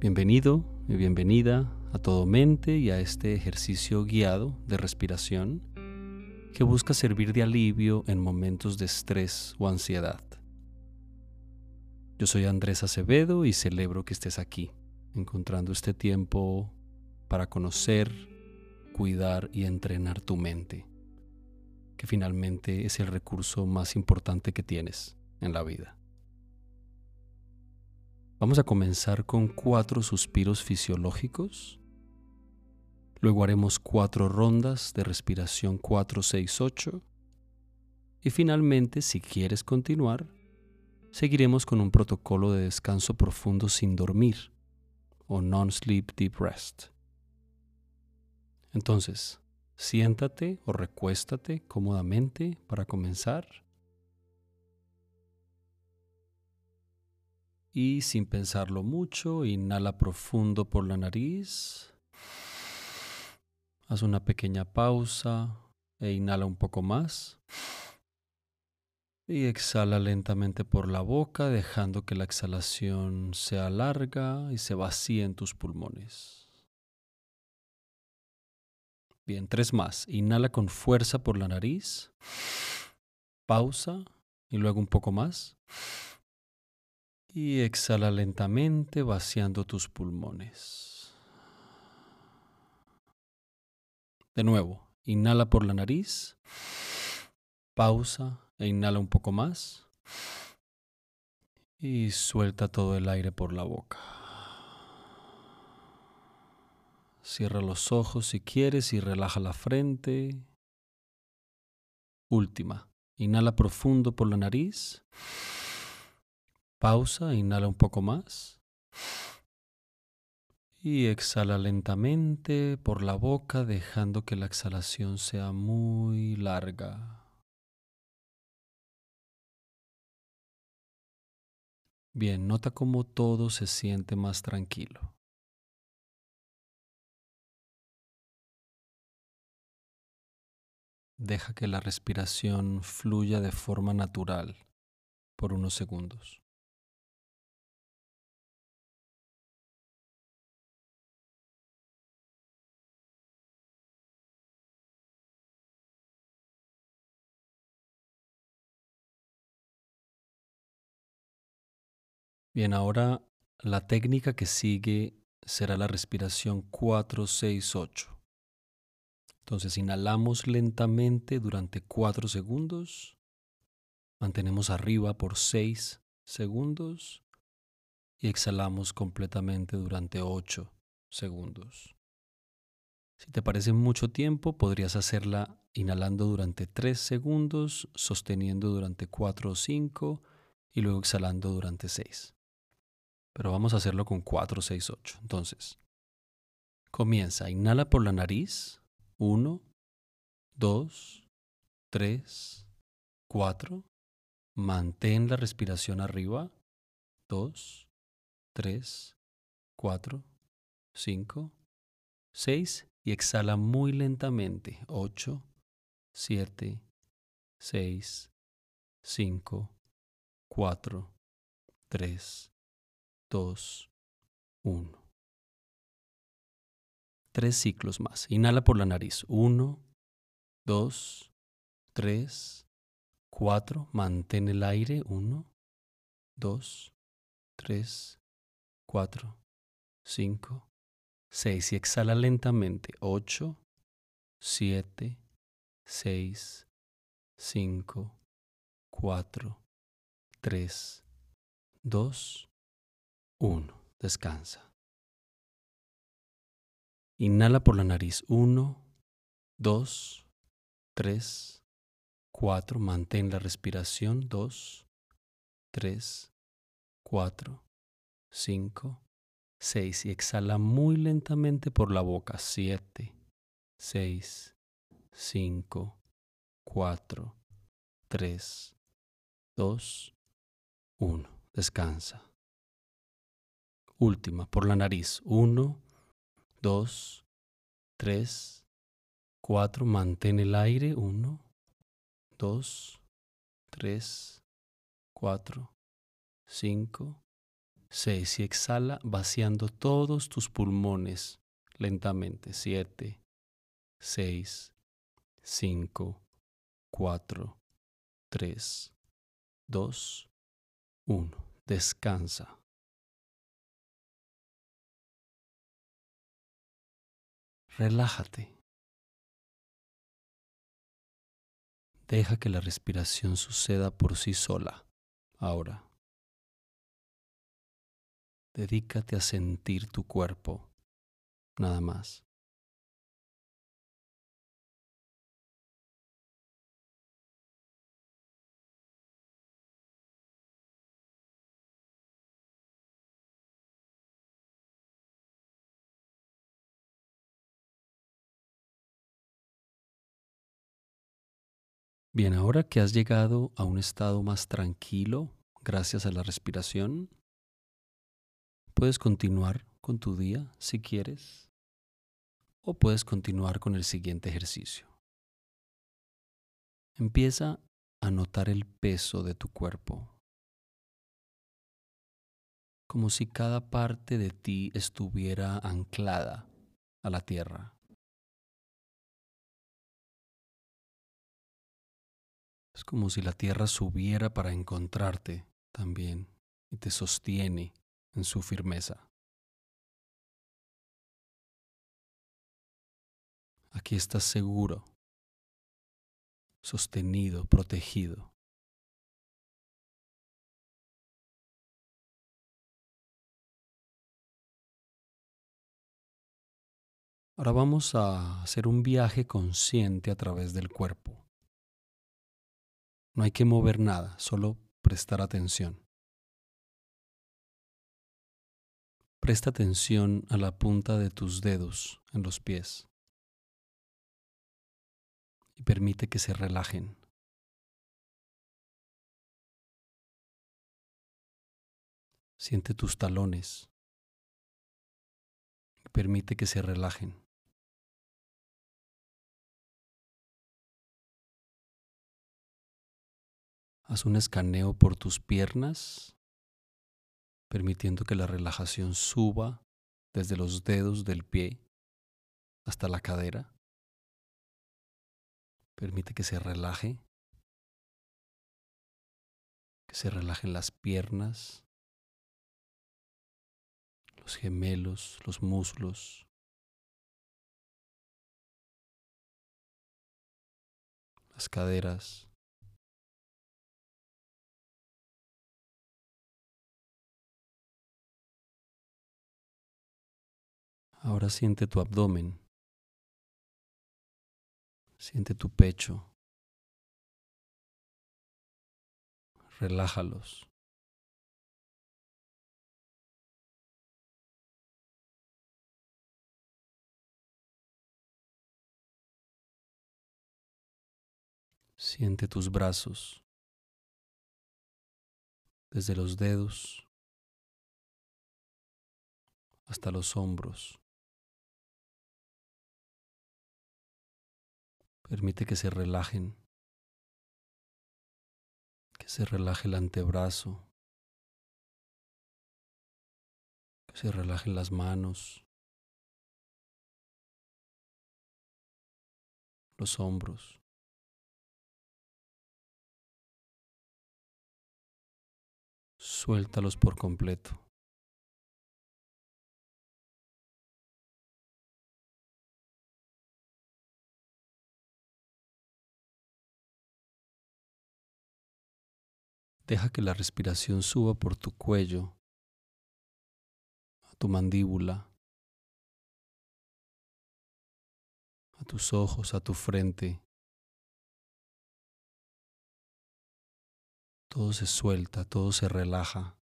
Bienvenido y bienvenida a todo mente y a este ejercicio guiado de respiración que busca servir de alivio en momentos de estrés o ansiedad. Yo soy Andrés Acevedo y celebro que estés aquí, encontrando este tiempo para conocer, cuidar y entrenar tu mente, que finalmente es el recurso más importante que tienes en la vida. Vamos a comenzar con cuatro suspiros fisiológicos. Luego haremos cuatro rondas de respiración 4, 6, 8. Y finalmente, si quieres continuar, seguiremos con un protocolo de descanso profundo sin dormir o non-sleep deep rest. Entonces, siéntate o recuéstate cómodamente para comenzar. Y sin pensarlo mucho, inhala profundo por la nariz. Haz una pequeña pausa e inhala un poco más. Y exhala lentamente por la boca, dejando que la exhalación sea larga y se vacíe en tus pulmones. Bien, tres más. Inhala con fuerza por la nariz. Pausa y luego un poco más. Y exhala lentamente vaciando tus pulmones. De nuevo, inhala por la nariz, pausa e inhala un poco más. Y suelta todo el aire por la boca. Cierra los ojos si quieres y relaja la frente. Última. Inhala profundo por la nariz. Pausa, inhala un poco más. Y exhala lentamente por la boca, dejando que la exhalación sea muy larga. Bien, nota cómo todo se siente más tranquilo. Deja que la respiración fluya de forma natural por unos segundos. Bien, ahora la técnica que sigue será la respiración 4-6-8. Entonces inhalamos lentamente durante 4 segundos, mantenemos arriba por 6 segundos y exhalamos completamente durante 8 segundos. Si te parece mucho tiempo, podrías hacerla inhalando durante 3 segundos, sosteniendo durante 4 o 5 y luego exhalando durante 6 pero vamos a hacerlo con 4, 6, 8. Entonces, comienza, inhala por la nariz, 1, 2, 3, 4, mantén la respiración arriba, 2, 3, 4, 5, 6 y exhala muy lentamente, 8, 7, 6, 5, 4, 3, 2, 1. Tres ciclos más. Inhala por la nariz. 1, 2, 3, 4. Mantén el aire. 1, 2, 3, 4, 5, 6. Y exhala lentamente. 8, 7, 6, 5, 4, 3, 2, 1. Descansa. Inhala por la nariz. 1, 2, 3, 4. Mantén la respiración. 2, 3, 4, 5, 6. Y exhala muy lentamente por la boca. 7, 6, 5, 4, 3, 2, 1. Descansa. Última, por la nariz. Uno, dos, tres, cuatro. Mantén el aire. Uno, dos, tres, cuatro, cinco, 6 y exhala vaciando todos tus pulmones lentamente. 7, 6, 5, 4, 3, 2, 1. Descansa. Relájate. Deja que la respiración suceda por sí sola. Ahora. Dedícate a sentir tu cuerpo, nada más. Bien, ahora que has llegado a un estado más tranquilo gracias a la respiración, puedes continuar con tu día si quieres o puedes continuar con el siguiente ejercicio. Empieza a notar el peso de tu cuerpo, como si cada parte de ti estuviera anclada a la tierra. Es como si la tierra subiera para encontrarte también y te sostiene en su firmeza. Aquí estás seguro, sostenido, protegido. Ahora vamos a hacer un viaje consciente a través del cuerpo. No hay que mover nada, solo prestar atención. Presta atención a la punta de tus dedos en los pies y permite que se relajen. Siente tus talones y permite que se relajen. Haz un escaneo por tus piernas, permitiendo que la relajación suba desde los dedos del pie hasta la cadera. Permite que se relaje, que se relajen las piernas, los gemelos, los muslos, las caderas. Ahora siente tu abdomen. Siente tu pecho. Relájalos. Siente tus brazos desde los dedos hasta los hombros. Permite que se relajen, que se relaje el antebrazo, que se relajen las manos, los hombros. Suéltalos por completo. Deja que la respiración suba por tu cuello, a tu mandíbula, a tus ojos, a tu frente. Todo se suelta, todo se relaja.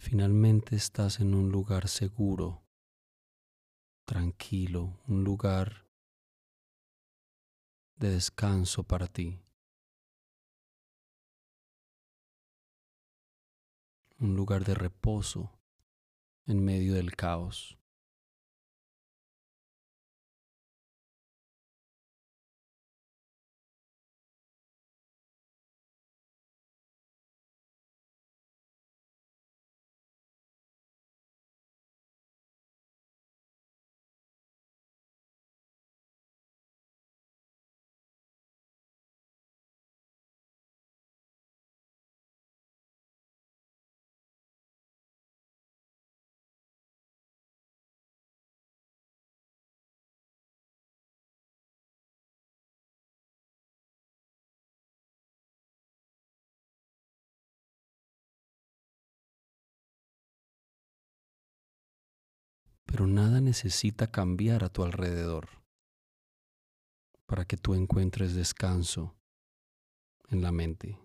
Finalmente estás en un lugar seguro, tranquilo, un lugar de descanso para ti. Un lugar de reposo en medio del caos. Pero nada necesita cambiar a tu alrededor para que tú encuentres descanso en la mente.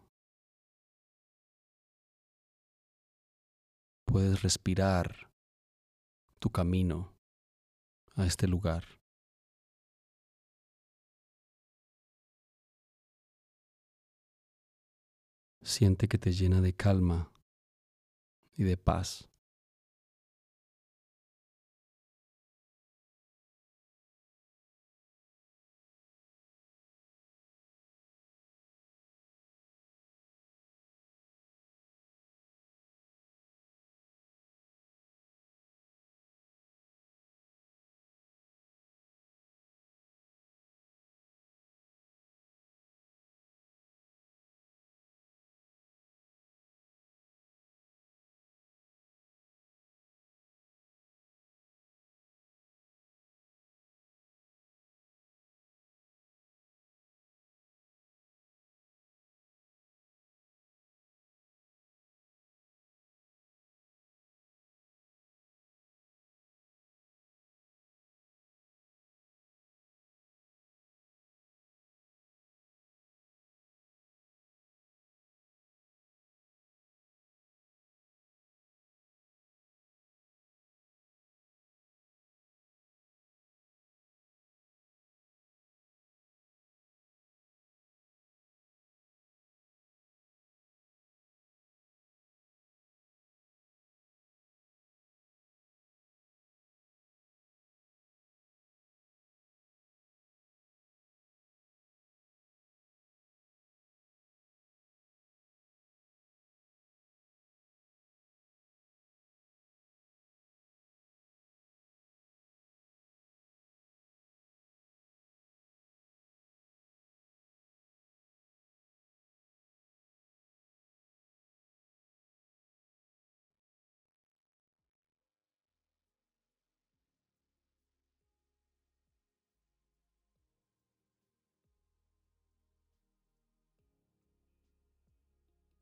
Puedes respirar tu camino a este lugar. Siente que te llena de calma y de paz.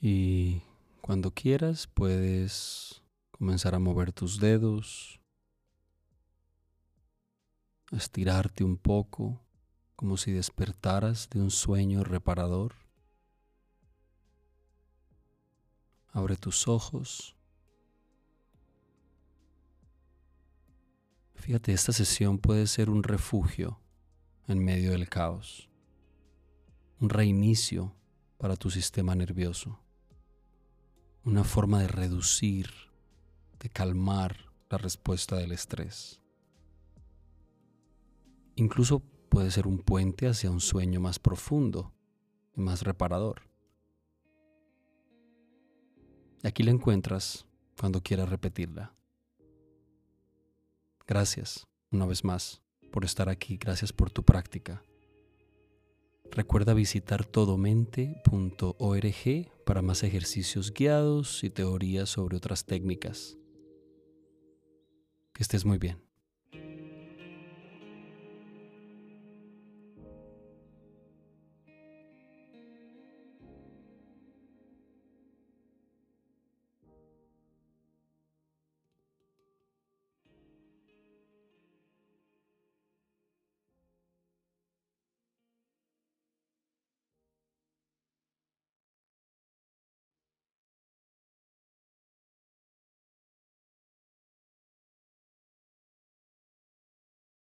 Y cuando quieras puedes comenzar a mover tus dedos, a estirarte un poco, como si despertaras de un sueño reparador. Abre tus ojos. Fíjate, esta sesión puede ser un refugio en medio del caos, un reinicio para tu sistema nervioso una forma de reducir, de calmar la respuesta del estrés. Incluso puede ser un puente hacia un sueño más profundo y más reparador. Aquí la encuentras cuando quieras repetirla. Gracias una vez más por estar aquí, gracias por tu práctica. Recuerda visitar todomente.org para más ejercicios guiados y teorías sobre otras técnicas. Que estés muy bien.